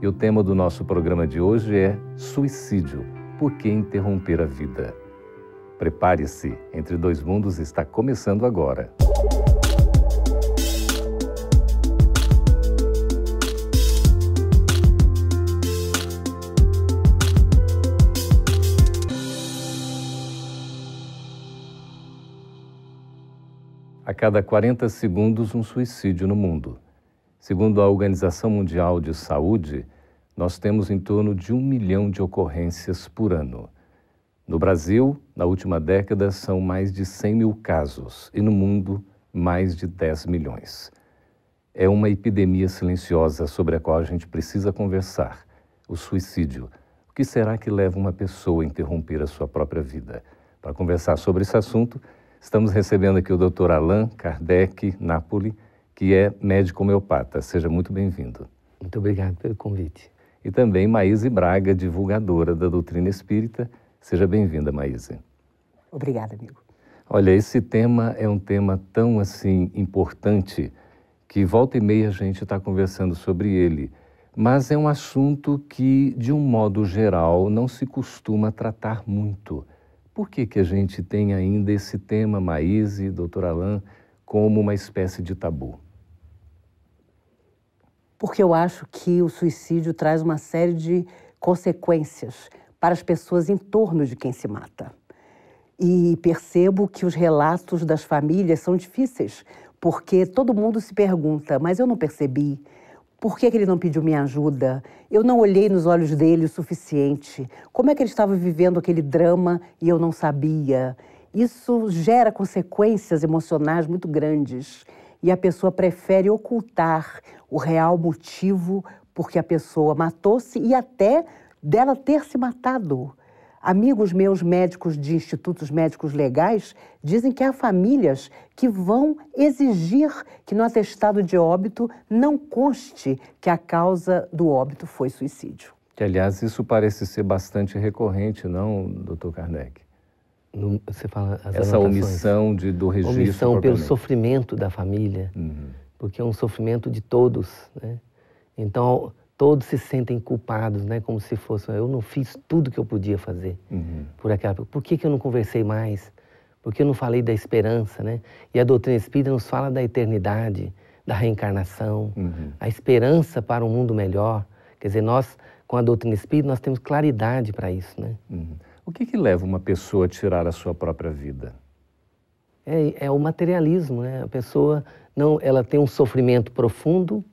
E o tema do nosso programa de hoje é Suicídio. Por que interromper a vida? Prepare-se, Entre Dois Mundos está começando agora. A cada 40 segundos, um suicídio no mundo. Segundo a Organização Mundial de Saúde, nós temos em torno de um milhão de ocorrências por ano. No Brasil, na última década, são mais de 100 mil casos e no mundo, mais de 10 milhões. É uma epidemia silenciosa sobre a qual a gente precisa conversar: o suicídio. O que será que leva uma pessoa a interromper a sua própria vida? Para conversar sobre esse assunto, estamos recebendo aqui o Dr. Allan Kardec Napoli que é médico homeopata. Seja muito bem-vindo. Muito obrigado pelo convite. E também Maíse Braga, divulgadora da doutrina espírita. Seja bem-vinda, Maíse. Obrigada, amigo. Olha, esse tema é um tema tão assim importante que volta e meia a gente está conversando sobre ele, mas é um assunto que, de um modo geral, não se costuma tratar muito. Por que, que a gente tem ainda esse tema, Maíse, doutor Alain, como uma espécie de tabu? Porque eu acho que o suicídio traz uma série de consequências para as pessoas em torno de quem se mata. E percebo que os relatos das famílias são difíceis, porque todo mundo se pergunta: mas eu não percebi? Por que, que, ele não pediu minha ajuda? Eu não olhei nos olhos dele o suficiente. Como é que ele estava vivendo aquele drama e eu não sabia? Isso gera consequências emocionais muito grandes e a pessoa prefere ocultar o real motivo porque a pessoa matou-se e até dela ter se matado. Amigos meus médicos de institutos médicos legais dizem que há famílias que vão exigir que no atestado de óbito não conste que a causa do óbito foi suicídio. Que, aliás, isso parece ser bastante recorrente, não, doutor Kardec? No, você fala Essa omissão de, do registro. Omissão pelo sofrimento da família. Uhum porque é um sofrimento de todos, né? Então todos se sentem culpados, né? Como se fosse eu não fiz tudo que eu podia fazer uhum. por aquela. Por que, que eu não conversei mais? Por que eu não falei da esperança, né? E a doutrina espírita nos fala da eternidade, da reencarnação, uhum. a esperança para um mundo melhor. Quer dizer, nós com a doutrina espírita nós temos claridade para isso, né? Uhum. O que, que leva uma pessoa a tirar a sua própria vida? É, é o materialismo, né? A pessoa não, ela tem um sofrimento profundo,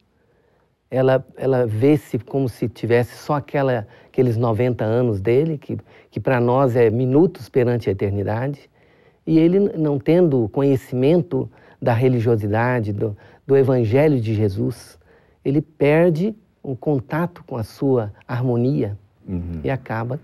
ela, ela vê-se como se tivesse só aquela, aqueles 90 anos dele, que, que para nós é minutos perante a eternidade, e ele, não tendo conhecimento da religiosidade, do, do Evangelho de Jesus, ele perde o contato com a sua harmonia uhum. e acaba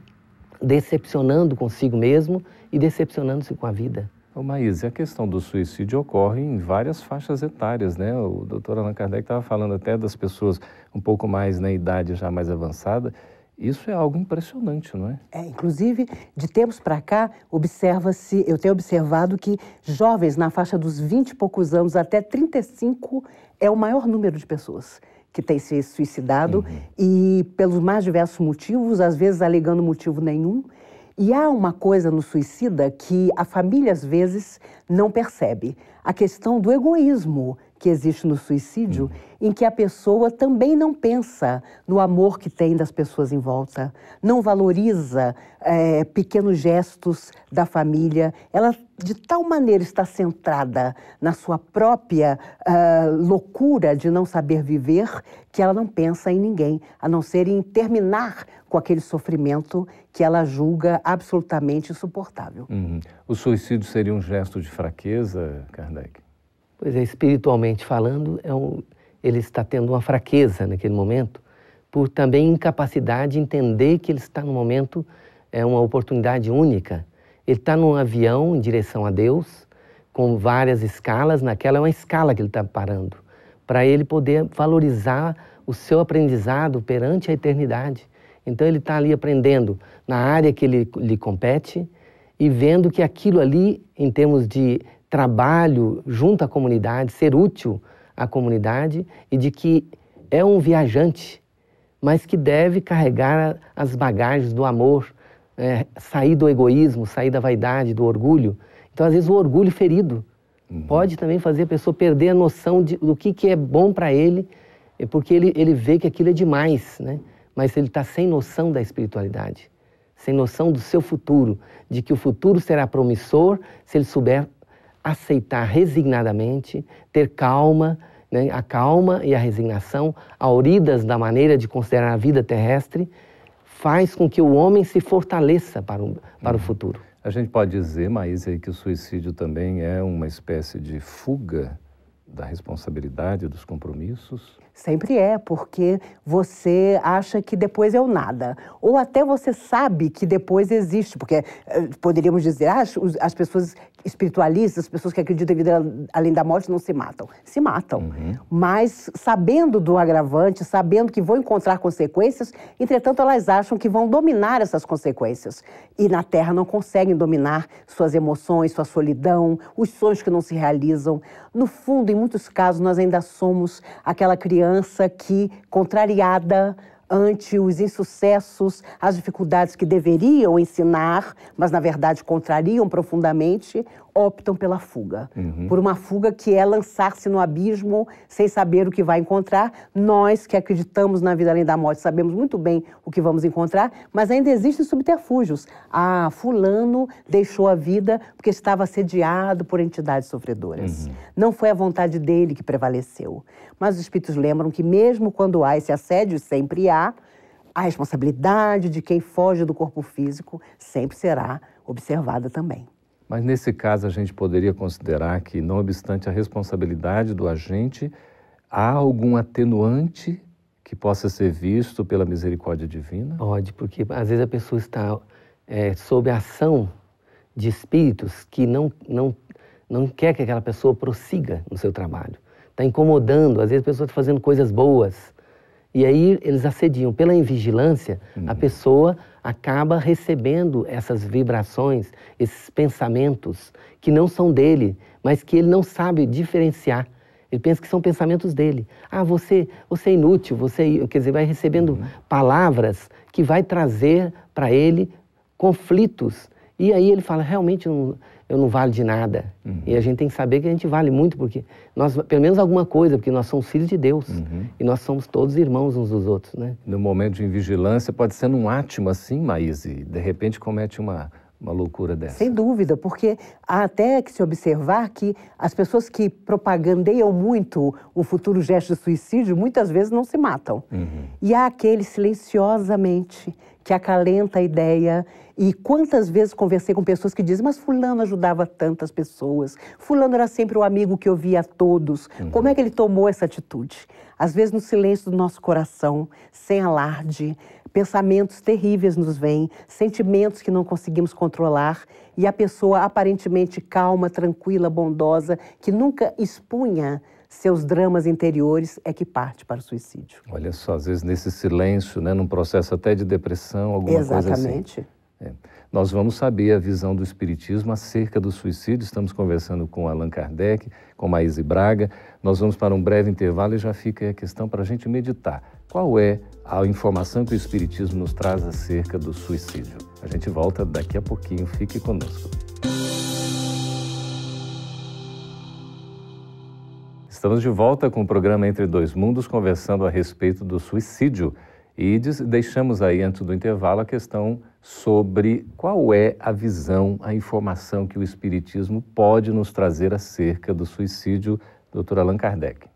decepcionando consigo mesmo e decepcionando-se com a vida. Ô, Maís, a questão do suicídio ocorre em várias faixas etárias, né? O doutor Allan Kardec estava falando até das pessoas um pouco mais na idade já mais avançada. Isso é algo impressionante, não é? É, inclusive, de tempos para cá, observa-se, eu tenho observado que jovens na faixa dos 20 e poucos anos até 35 é o maior número de pessoas que têm se suicidado uhum. e pelos mais diversos motivos, às vezes alegando motivo nenhum. E há uma coisa no suicida que a família às vezes não percebe: a questão do egoísmo que existe no suicídio, uhum. em que a pessoa também não pensa no amor que tem das pessoas em volta, não valoriza é, pequenos gestos da família. Ela, de tal maneira, está centrada na sua própria uh, loucura de não saber viver, que ela não pensa em ninguém, a não ser em terminar com aquele sofrimento que ela julga absolutamente insuportável. Uhum. O suicídio seria um gesto de fraqueza, Kardec? Pois é, espiritualmente falando, é um, ele está tendo uma fraqueza naquele momento, por também incapacidade de entender que ele está no momento, é uma oportunidade única. Ele está num avião em direção a Deus, com várias escalas, naquela é uma escala que ele está parando, para ele poder valorizar o seu aprendizado perante a eternidade. Então ele está ali aprendendo na área que ele lhe compete e vendo que aquilo ali, em termos de trabalho junto à comunidade, ser útil à comunidade e de que é um viajante, mas que deve carregar as bagagens do amor, é, sair do egoísmo, sair da vaidade, do orgulho. Então, às vezes, o orgulho ferido uhum. pode também fazer a pessoa perder a noção de, do que, que é bom para ele, porque ele, ele vê que aquilo é demais, né? mas ele está sem noção da espiritualidade, sem noção do seu futuro, de que o futuro será promissor se ele souber aceitar resignadamente, ter calma, né? a calma e a resignação, auridas da maneira de considerar a vida terrestre, faz com que o homem se fortaleça para o, para o uhum. futuro. A gente pode dizer, Maísa, que o suicídio também é uma espécie de fuga da responsabilidade, dos compromissos? Sempre é, porque você acha que depois é o nada. Ou até você sabe que depois existe, porque eh, poderíamos dizer, ah, as pessoas espiritualistas, as pessoas que acreditam em vida além da morte não se matam. Se matam. Uhum. Mas sabendo do agravante, sabendo que vão encontrar consequências, entretanto elas acham que vão dominar essas consequências. E na Terra não conseguem dominar suas emoções, sua solidão, os sonhos que não se realizam. No fundo, em muitos casos, nós ainda somos aquela criança que, contrariada, ante os insucessos, as dificuldades que deveriam ensinar, mas na verdade contrariam profundamente, optam pela fuga. Uhum. Por uma fuga que é lançar-se no abismo sem saber o que vai encontrar. Nós que acreditamos na vida além da morte sabemos muito bem o que vamos encontrar, mas ainda existem subterfúgios. Ah, Fulano deixou a vida porque estava assediado por entidades sofredoras. Uhum. Não foi a vontade dele que prevaleceu. Mas os espíritos lembram que, mesmo quando há esse assédio, sempre há, a responsabilidade de quem foge do corpo físico sempre será observada também. Mas nesse caso a gente poderia considerar que, não obstante a responsabilidade do agente, há algum atenuante que possa ser visto pela misericórdia divina? Pode, porque às vezes a pessoa está é, sob a ação de espíritos que não, não, não quer que aquela pessoa prossiga no seu trabalho. Está incomodando, às vezes a pessoa está fazendo coisas boas. E aí eles assediam. Pela invigilância, uhum. a pessoa acaba recebendo essas vibrações, esses pensamentos que não são dele, mas que ele não sabe diferenciar. Ele pensa que são pensamentos dele. Ah, você, você é inútil, você, quer dizer, vai recebendo uhum. palavras que vai trazer para ele conflitos. E aí ele fala, realmente eu não, vale de nada. Uhum. E a gente tem que saber que a gente vale muito, porque nós, pelo menos alguma coisa, porque nós somos filhos de Deus. Uhum. E nós somos todos irmãos uns dos outros, né? No momento de invigilância, pode ser num átimo assim, Maíse, de repente comete uma, uma loucura dessa. Sem dúvida, porque há até que se observar que as pessoas que propagandeiam muito o futuro gesto de suicídio, muitas vezes não se matam. Uhum. E há aquele silenciosamente que acalenta a ideia. E quantas vezes conversei com pessoas que dizem, mas fulano ajudava tantas pessoas, fulano era sempre o amigo que ouvia a todos. Uhum. Como é que ele tomou essa atitude? Às vezes no silêncio do nosso coração, sem alarde, pensamentos terríveis nos vêm, sentimentos que não conseguimos controlar, e a pessoa aparentemente calma, tranquila, bondosa, que nunca expunha seus dramas interiores é que parte para o suicídio. Olha só, às vezes nesse silêncio, né, num processo até de depressão, alguma Exatamente. coisa assim. Exatamente. É. Nós vamos saber a visão do Espiritismo acerca do suicídio. Estamos conversando com Allan Kardec, com Maíse Braga. Nós vamos para um breve intervalo e já fica aí a questão para a gente meditar. Qual é a informação que o Espiritismo nos traz acerca do suicídio? A gente volta daqui a pouquinho. Fique conosco. Estamos de volta com o programa Entre Dois Mundos, conversando a respeito do suicídio. E deixamos aí, antes do intervalo, a questão sobre qual é a visão, a informação que o Espiritismo pode nos trazer acerca do suicídio, doutor Allan Kardec.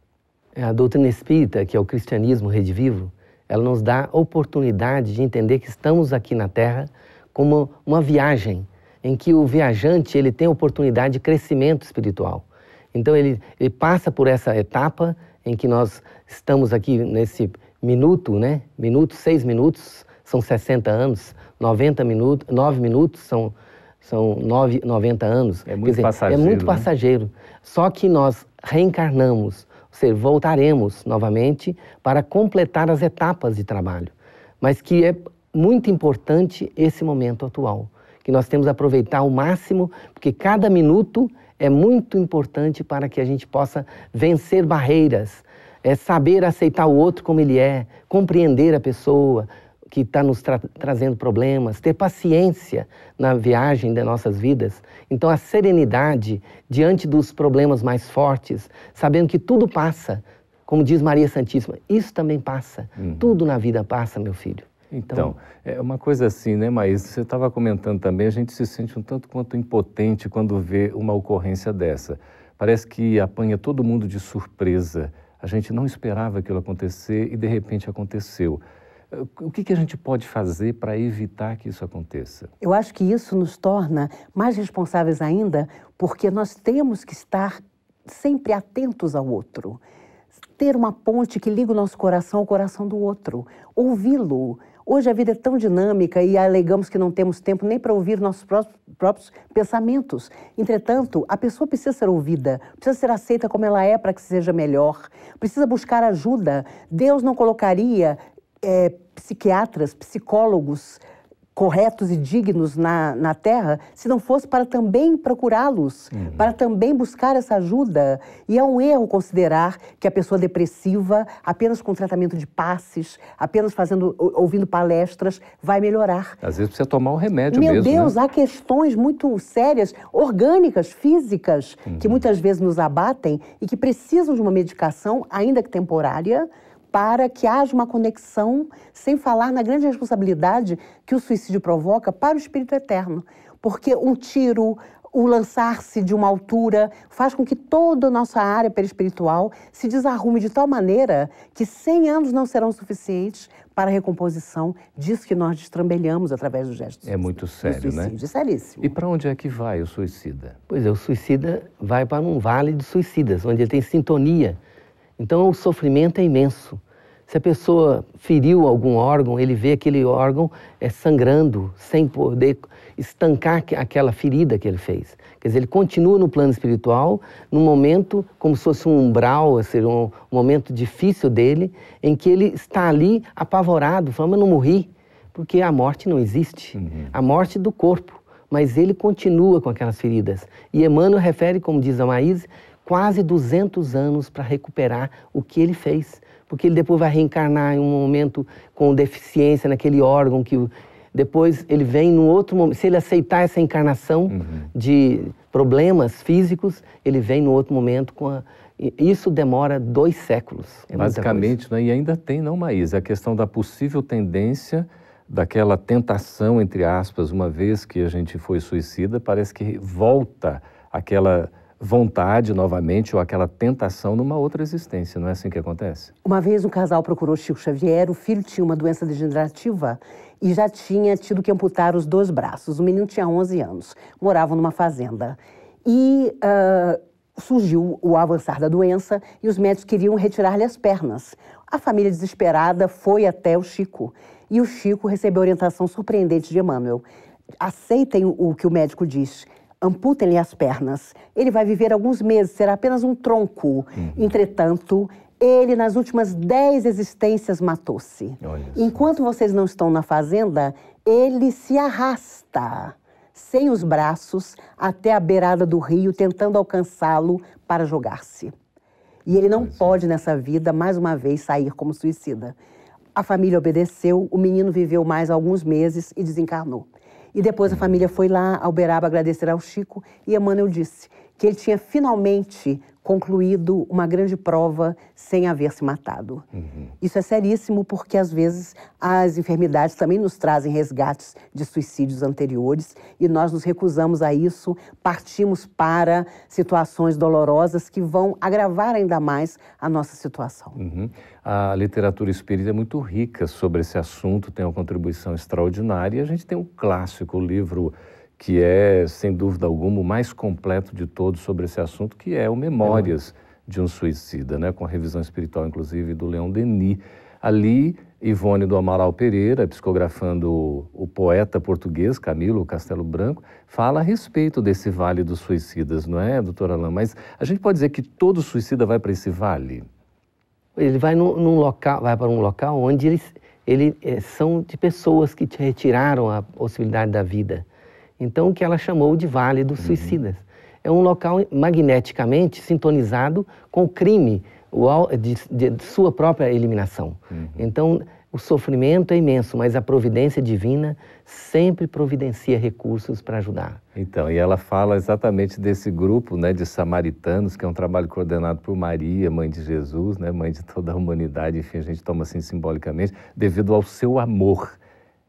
É, a doutrina espírita, que é o cristianismo redivivo, ela nos dá a oportunidade de entender que estamos aqui na Terra como uma viagem, em que o viajante ele tem oportunidade de crescimento espiritual. Então ele, ele passa por essa etapa em que nós estamos aqui nesse minuto, né? Minuto, seis minutos são 60 anos, 90 minutos, 9 minutos são, são 9, 90 anos. É muito dizer, passageiro. É muito né? passageiro. Só que nós reencarnamos, ou seja, voltaremos novamente para completar as etapas de trabalho. Mas que é muito importante esse momento atual, que nós temos que aproveitar ao máximo, porque cada minuto é muito importante para que a gente possa vencer barreiras, é saber aceitar o outro como ele é, compreender a pessoa que está nos tra trazendo problemas, ter paciência na viagem das nossas vidas. Então, a serenidade diante dos problemas mais fortes, sabendo que tudo passa, como diz Maria Santíssima, isso também passa. Uhum. Tudo na vida passa, meu filho. Então, então, é uma coisa assim, né, Maís? Você estava comentando também, a gente se sente um tanto quanto impotente quando vê uma ocorrência dessa. Parece que apanha todo mundo de surpresa. A gente não esperava aquilo acontecer e de repente aconteceu. O que, que a gente pode fazer para evitar que isso aconteça? Eu acho que isso nos torna mais responsáveis ainda, porque nós temos que estar sempre atentos ao outro. Ter uma ponte que liga o nosso coração ao coração do outro, ouvi-lo, Hoje a vida é tão dinâmica e alegamos que não temos tempo nem para ouvir nossos próprios pensamentos. Entretanto, a pessoa precisa ser ouvida, precisa ser aceita como ela é para que seja melhor, precisa buscar ajuda. Deus não colocaria é, psiquiatras, psicólogos, corretos e dignos na, na Terra, se não fosse para também procurá-los, uhum. para também buscar essa ajuda. E é um erro considerar que a pessoa depressiva, apenas com tratamento de passes, apenas fazendo, ouvindo palestras, vai melhorar. Às vezes precisa tomar o remédio Meu mesmo. Meu Deus, né? há questões muito sérias, orgânicas, físicas, uhum. que muitas vezes nos abatem e que precisam de uma medicação, ainda que temporária, para que haja uma conexão, sem falar na grande responsabilidade que o suicídio provoca para o espírito eterno. Porque um tiro, o lançar-se de uma altura, faz com que toda a nossa área perispiritual se desarrume de tal maneira que 100 anos não serão suficientes para a recomposição disso que nós destrambelhamos através do gesto. É muito sério, né? É seríssimo. E para onde é que vai o suicida? Pois é, o suicida vai para um vale de suicidas, onde ele tem sintonia então o sofrimento é imenso. Se a pessoa feriu algum órgão, ele vê aquele órgão é, sangrando, sem poder estancar aquela ferida que ele fez. Quer dizer, ele continua no plano espiritual, num momento como se fosse um umbral, ser um, um momento difícil dele, em que ele está ali apavorado, falando, mas não morri, porque a morte não existe. Uhum. A morte do corpo. Mas ele continua com aquelas feridas. E Emmanuel refere, como diz a Maíse, quase 200 anos para recuperar o que ele fez. Porque ele depois vai reencarnar em um momento com deficiência naquele órgão que depois ele vem num outro momento. Se ele aceitar essa encarnação uhum. de problemas físicos, ele vem no outro momento com a, isso demora dois séculos. É Basicamente, né? e ainda tem, não, Maísa, a questão da possível tendência daquela tentação, entre aspas, uma vez que a gente foi suicida, parece que volta aquela vontade novamente ou aquela tentação numa outra existência, não é assim que acontece? Uma vez um casal procurou Chico Xavier, o filho tinha uma doença degenerativa e já tinha tido que amputar os dois braços. O menino tinha 11 anos, moravam numa fazenda. E uh, surgiu o avançar da doença e os médicos queriam retirar-lhe as pernas. A família desesperada foi até o Chico e o Chico recebeu orientação surpreendente de Emmanuel. Aceitem o que o médico diz amputem-lhe as pernas. Ele vai viver alguns meses, será apenas um tronco. Uhum. Entretanto, ele, nas últimas dez existências, matou-se. Enquanto vocês não estão na fazenda, ele se arrasta, sem os braços, até a beirada do rio, tentando alcançá-lo para jogar-se. E ele não é. pode, nessa vida, mais uma vez, sair como suicida. A família obedeceu, o menino viveu mais alguns meses e desencarnou. E depois a família foi lá ao Beraba agradecer ao Chico e Emmanuel disse que ele tinha finalmente concluído uma grande prova sem haver se matado. Uhum. Isso é seríssimo porque, às vezes, as enfermidades também nos trazem resgates de suicídios anteriores e nós nos recusamos a isso, partimos para situações dolorosas que vão agravar ainda mais a nossa situação. Uhum. A literatura espírita é muito rica sobre esse assunto, tem uma contribuição extraordinária. A gente tem um clássico, o livro que é, sem dúvida alguma, o mais completo de todos sobre esse assunto, que é o Memórias de um suicida, né? com a revisão espiritual, inclusive, do Leão Denis. Ali, Ivone do Amaral Pereira, psicografando o, poeta português Camilo Castelo Branco, fala a respeito desse Vale dos Suicidas, não é, doutora Alain? Mas a gente pode dizer que todo suicida vai para esse vale? Ele vai num, num local, vai para um local onde eles, ele, é, são de pessoas que te retiraram a possibilidade da vida. Então, o que ela chamou de Vale dos uhum. Suicidas. É um local magneticamente sintonizado com o crime de, de, sua própria eliminação. Uhum. Então, o sofrimento é imenso, mas a providência divina sempre providencia recursos para ajudar. Então, e ela fala exatamente desse grupo né, de samaritanos, que é um trabalho coordenado por Maria, mãe de Jesus, né, mãe de toda a humanidade, enfim, a gente toma assim simbolicamente, devido ao seu amor.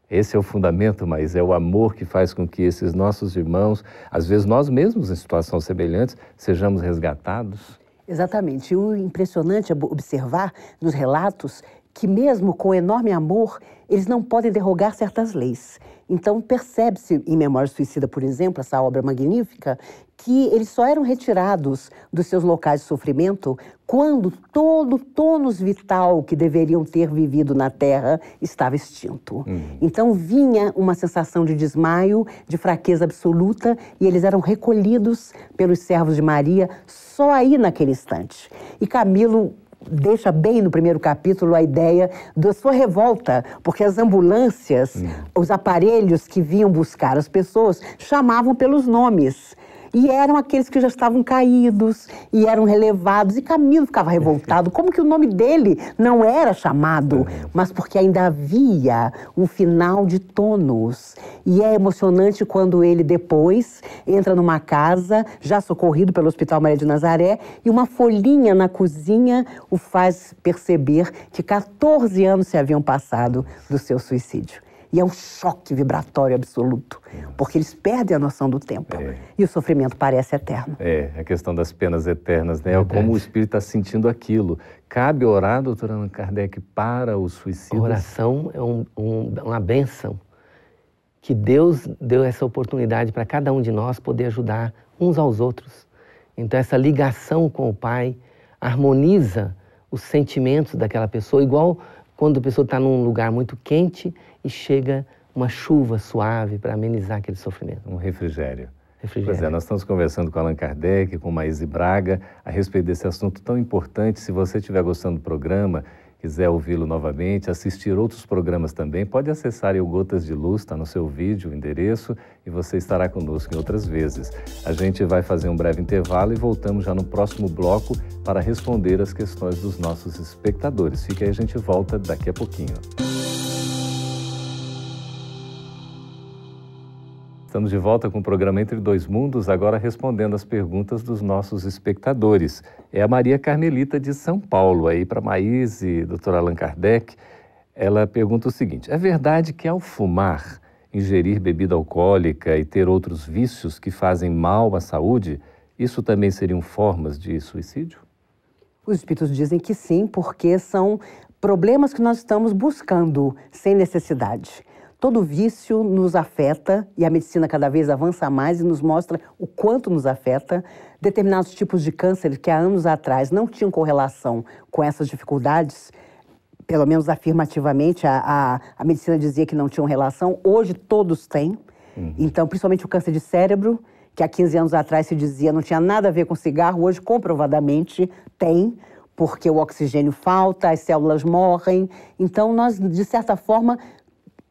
Esse é o fundamento, mas é o amor que faz com que esses nossos irmãos, às vezes nós mesmos em situações semelhantes, sejamos resgatados. Exatamente. O impressionante é observar nos relatos que, mesmo com enorme amor, eles não podem derrogar certas leis. Então, percebe-se em Memória Suicida, por exemplo, essa obra magnífica, que eles só eram retirados dos seus locais de sofrimento quando todo o tônus vital que deveriam ter vivido na Terra estava extinto. Uhum. Então, vinha uma sensação de desmaio, de fraqueza absoluta, e eles eram recolhidos pelos servos de Maria só aí naquele instante. E Camilo deixa bem no primeiro capítulo a ideia da sua revolta, porque as ambulâncias, hum. os aparelhos que vinham buscar as pessoas, chamavam pelos nomes. E eram aqueles que já estavam caídos e eram relevados. E Camilo ficava revoltado. Como que o nome dele não era chamado? Mas porque ainda havia um final de tônus. E é emocionante quando ele depois entra numa casa, já socorrido pelo Hospital Maria de Nazaré, e uma folhinha na cozinha o faz perceber que 14 anos se haviam passado do seu suicídio. E é um choque vibratório absoluto, porque eles perdem a noção do tempo. É. E o sofrimento parece eterno. É, a questão das penas eternas, né? É como o espírito está sentindo aquilo. Cabe orar, doutora Allan Kardec, para o suicídio? A oração é um, um, uma benção que Deus deu essa oportunidade para cada um de nós poder ajudar uns aos outros. Então, essa ligação com o Pai harmoniza os sentimentos daquela pessoa, igual quando a pessoa está num lugar muito quente e chega uma chuva suave para amenizar aquele sofrimento. Um refrigério. refrigério. Pois é, nós estamos conversando com Allan Kardec, com Maíse Braga, a respeito desse assunto tão importante. Se você estiver gostando do programa, quiser ouvi-lo novamente, assistir outros programas também, pode acessar o Gotas de Luz, está no seu vídeo, o endereço, e você estará conosco em outras vezes. A gente vai fazer um breve intervalo e voltamos já no próximo bloco para responder as questões dos nossos espectadores. Fique aí, a gente volta daqui a pouquinho. Estamos de volta com o programa Entre Dois Mundos, agora respondendo as perguntas dos nossos espectadores. É a Maria Carmelita de São Paulo, aí para Maís e doutora Allan Kardec. Ela pergunta o seguinte: é verdade que ao fumar, ingerir bebida alcoólica e ter outros vícios que fazem mal à saúde, isso também seriam formas de suicídio? Os espíritos dizem que sim, porque são problemas que nós estamos buscando sem necessidade. Todo vício nos afeta e a medicina cada vez avança mais e nos mostra o quanto nos afeta. Determinados tipos de câncer que há anos atrás não tinham correlação com essas dificuldades, pelo menos afirmativamente, a, a, a medicina dizia que não tinham relação, hoje todos têm. Uhum. Então, principalmente o câncer de cérebro, que há 15 anos atrás se dizia não tinha nada a ver com cigarro, hoje comprovadamente tem, porque o oxigênio falta, as células morrem. Então, nós, de certa forma,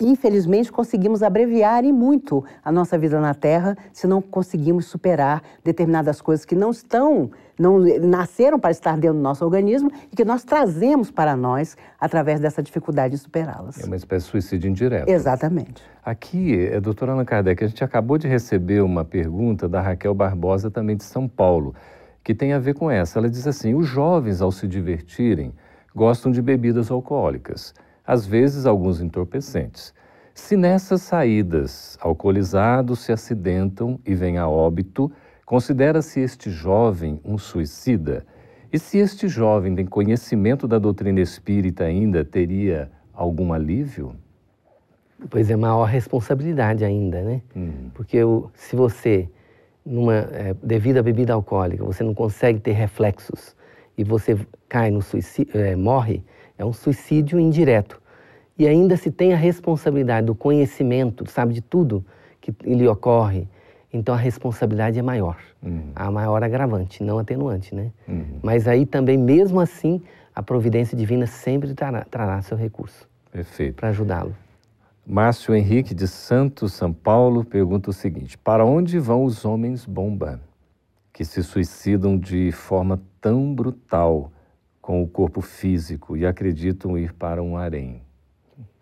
infelizmente, conseguimos abreviar e muito a nossa vida na Terra se não conseguimos superar determinadas coisas que não estão, não nasceram para estar dentro do nosso organismo e que nós trazemos para nós através dessa dificuldade de superá-las. É uma espécie de suicídio indireto. Exatamente. Aqui, é, doutora Ana Kardec, a gente acabou de receber uma pergunta da Raquel Barbosa, também de São Paulo, que tem a ver com essa. Ela diz assim: os jovens, ao se divertirem, gostam de bebidas alcoólicas às vezes alguns entorpecentes. Se nessas saídas alcoolizados se acidentam e vêm a óbito, considera-se este jovem um suicida? E se este jovem tem conhecimento da doutrina espírita ainda, teria algum alívio? Pois é, maior responsabilidade ainda, né? Hum. Porque o, se você, numa, é, devido à bebida alcoólica, você não consegue ter reflexos e você cai no suicídio, é, morre, é um suicídio indireto. E ainda se tem a responsabilidade do conhecimento, sabe de tudo que lhe ocorre, então a responsabilidade é maior. Uhum. A maior agravante, não atenuante, né? Uhum. Mas aí também, mesmo assim, a providência divina sempre trará, trará seu recurso. Perfeito. Para ajudá-lo. Márcio Henrique de Santos, São Paulo, pergunta o seguinte: Para onde vão os homens bomba que se suicidam de forma tão brutal com o corpo físico e acreditam ir para um harém?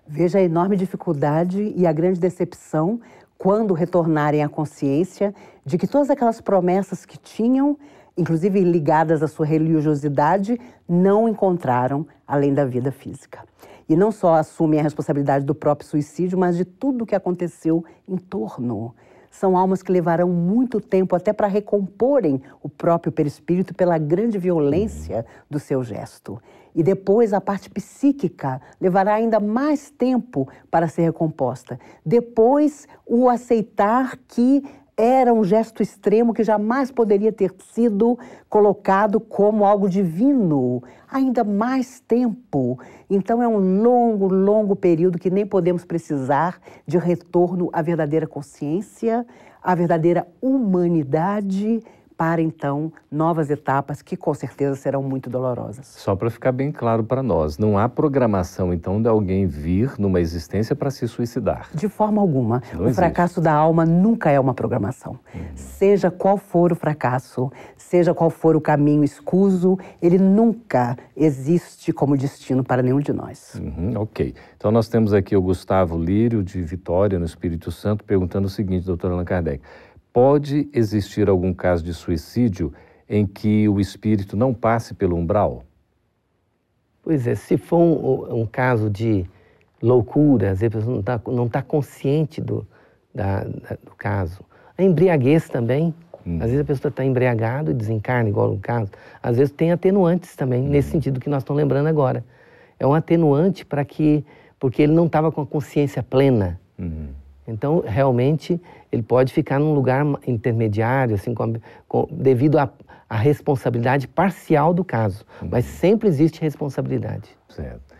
Veja a enorme dificuldade e a grande decepção quando retornarem à consciência de que todas aquelas promessas que tinham, inclusive ligadas à sua religiosidade, não encontraram além da vida física. E não só assumem a responsabilidade do próprio suicídio, mas de tudo o que aconteceu em torno. São almas que levarão muito tempo até para recomporem o próprio perispírito pela grande violência do seu gesto. E depois a parte psíquica levará ainda mais tempo para ser recomposta. Depois, o aceitar que era um gesto extremo que jamais poderia ter sido colocado como algo divino, ainda mais tempo. Então é um longo, longo período que nem podemos precisar de retorno à verdadeira consciência, à verdadeira humanidade para então novas etapas que com certeza serão muito dolorosas. Só para ficar bem claro para nós, não há programação então de alguém vir numa existência para se suicidar. De forma alguma. Não o existe. fracasso da alma nunca é uma programação. Uhum. Seja qual for o fracasso, seja qual for o caminho escuso, ele nunca existe como destino para nenhum de nós. Uhum, ok. Então nós temos aqui o Gustavo Lírio de Vitória, no Espírito Santo, perguntando o seguinte, doutor Allan Kardec pode existir algum caso de suicídio em que o espírito não passe pelo umbral? Pois é, se for um, um caso de loucura, às vezes não está não tá consciente do, da, da, do caso. A embriaguez também. Hum. Às vezes a pessoa está embriagada e desencarna, igual no caso. Às vezes tem atenuantes também, hum. nesse sentido que nós estamos lembrando agora. É um atenuante para que, porque ele não estava com a consciência plena. Hum. Então, realmente, ele pode ficar num lugar intermediário, assim, com, com, devido à responsabilidade parcial do caso. Uhum. Mas sempre existe responsabilidade. Certo.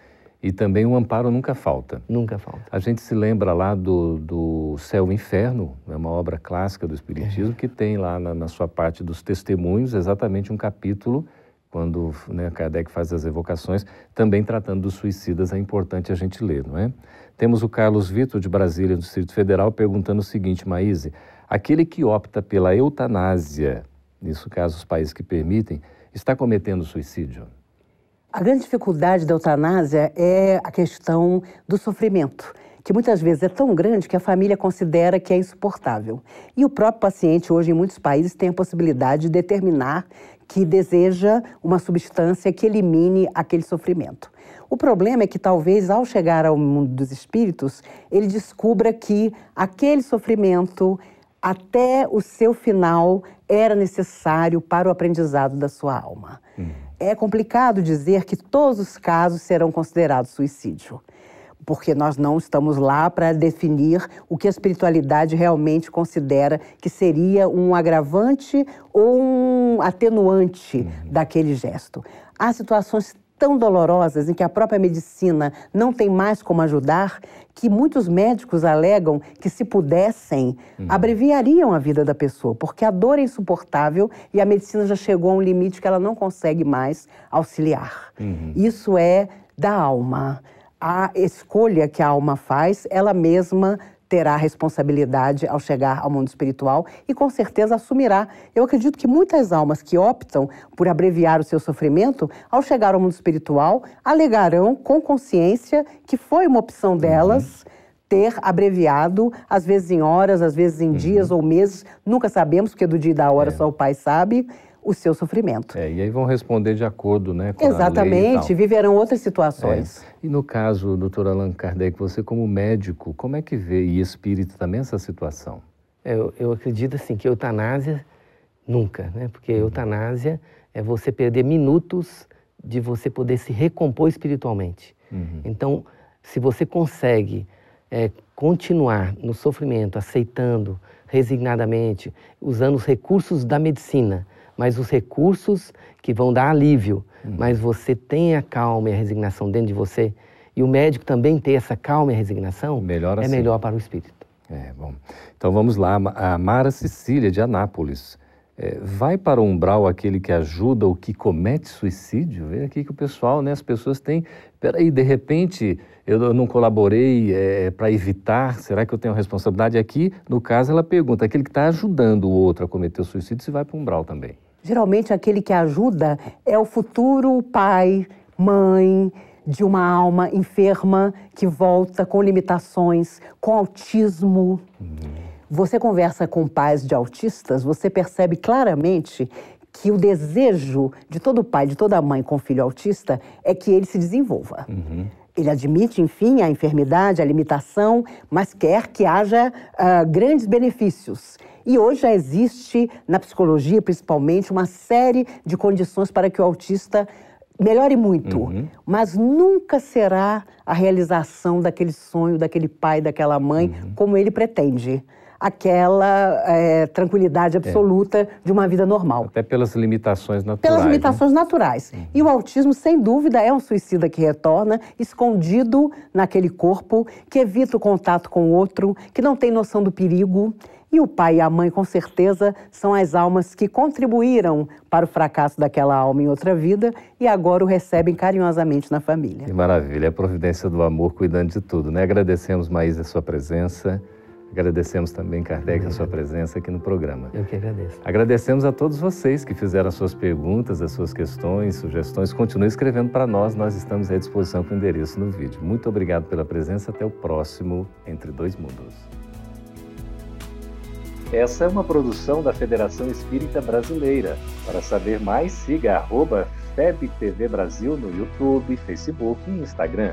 E também o amparo nunca falta. Nunca falta. A gente se lembra lá do, do Céu e Inferno, é uma obra clássica do Espiritismo, é. que tem lá na, na, sua parte dos testemunhos exatamente um capítulo, quando né, Kardec faz as evocações, também tratando dos suicidas, é importante a gente ler, não é? Temos o Carlos Vitor, de Brasília, do Distrito Federal, perguntando o seguinte, Maíse, aquele que opta pela eutanásia, nisso caso os países que permitem, está cometendo suicídio? A grande dificuldade da eutanásia é a questão do sofrimento, que muitas vezes é tão grande que a família considera que é insuportável. E o próprio paciente, hoje, em muitos países, tem a possibilidade de determinar que deseja uma substância que elimine aquele sofrimento. O problema é que talvez ao chegar ao mundo dos espíritos, ele descubra que aquele sofrimento até o seu final era necessário para o aprendizado da sua alma. Hum. É complicado dizer que todos os casos serão considerados suicídio, porque nós não estamos lá para definir o que a espiritualidade realmente considera que seria um agravante ou um atenuante hum. daquele gesto. Há situações tão dolorosas em que a própria medicina não tem mais como ajudar, que muitos médicos alegam que, se pudessem, uhum. abreviariam a vida da pessoa, porque a dor é insuportável e a medicina já chegou a um limite que ela não consegue mais auxiliar. Uhum. Isso é da alma. A escolha que a alma faz, ela mesma terá responsabilidade ao chegar ao mundo espiritual e com certeza assumirá. Eu acredito que muitas almas que optam por abreviar o seu sofrimento, ao chegar ao mundo espiritual, alegarão com consciência que foi uma opção delas. Uhum ter abreviado, às vezes em horas, às vezes em uhum. dias ou meses, nunca sabemos, porque do dia e da hora é. só o pai sabe, o seu sofrimento. É, e aí vão responder de acordo né, com Exatamente, viverão outras situações. É. E no caso, doutor Allan Kardec, você como médico, como é que vê, e espírito também, essa situação? É, eu, eu acredito assim, que eutanásia, nunca, né? Porque uhum. eutanásia é você perder minutos de você poder se recompor espiritualmente. Uhum. Então, se você consegue é, continuar no sofrimento, aceitando resignadamente, usando os recursos da medicina, mas os recursos que vão dar alívio, uhum. mas você tem a calma e a resignação dentro de você, e o médico também ter essa calma e resignação, melhor assim. é melhor para o espírito. É, bom. Então vamos lá, a Mara Cecília de Anápolis. É, vai para o umbral aquele que ajuda o que comete suicídio? Vê aqui que o pessoal, né, as pessoas têm. Peraí, de repente eu não colaborei é, para evitar, será que eu tenho responsabilidade? Aqui, no caso, ela pergunta: aquele que está ajudando o outro a cometer o suicídio, se vai para o umbral também? Geralmente, aquele que ajuda é o futuro pai, mãe de uma alma enferma que volta com limitações, com autismo. Você conversa com pais de autistas, você percebe claramente que o desejo de todo pai, de toda mãe com filho autista é que ele se desenvolva. Uhum. Ele admite, enfim, a enfermidade, a limitação, mas quer que haja uh, grandes benefícios. E hoje já existe, na psicologia principalmente, uma série de condições para que o autista melhore muito, uhum. mas nunca será a realização daquele sonho, daquele pai, daquela mãe, uhum. como ele pretende. Aquela é, tranquilidade absoluta é. de uma vida normal. Até pelas limitações naturais. Pelas né? limitações né? naturais. Uhum. E o autismo, sem dúvida, é um suicida que retorna, escondido naquele corpo, que evita o contato com o outro, que não tem noção do perigo e o pai e a mãe, com certeza, são as almas que contribuíram para o fracasso daquela alma em outra vida e agora o recebem carinhosamente na família. Que maravilha, é a providência do amor cuidando de tudo, né? Agradecemos, Maísa, a sua presença. Agradecemos também, Kardec, a sua presença aqui no programa. Eu que agradeço. Agradecemos a todos vocês que fizeram as suas perguntas, as suas questões, sugestões. Continue escrevendo para nós, nós estamos à disposição com o endereço no vídeo. Muito obrigado pela presença. Até o próximo Entre Dois Mundos. Essa é uma produção da Federação Espírita Brasileira. Para saber mais, siga arroba FebTV Brasil no YouTube, Facebook e Instagram.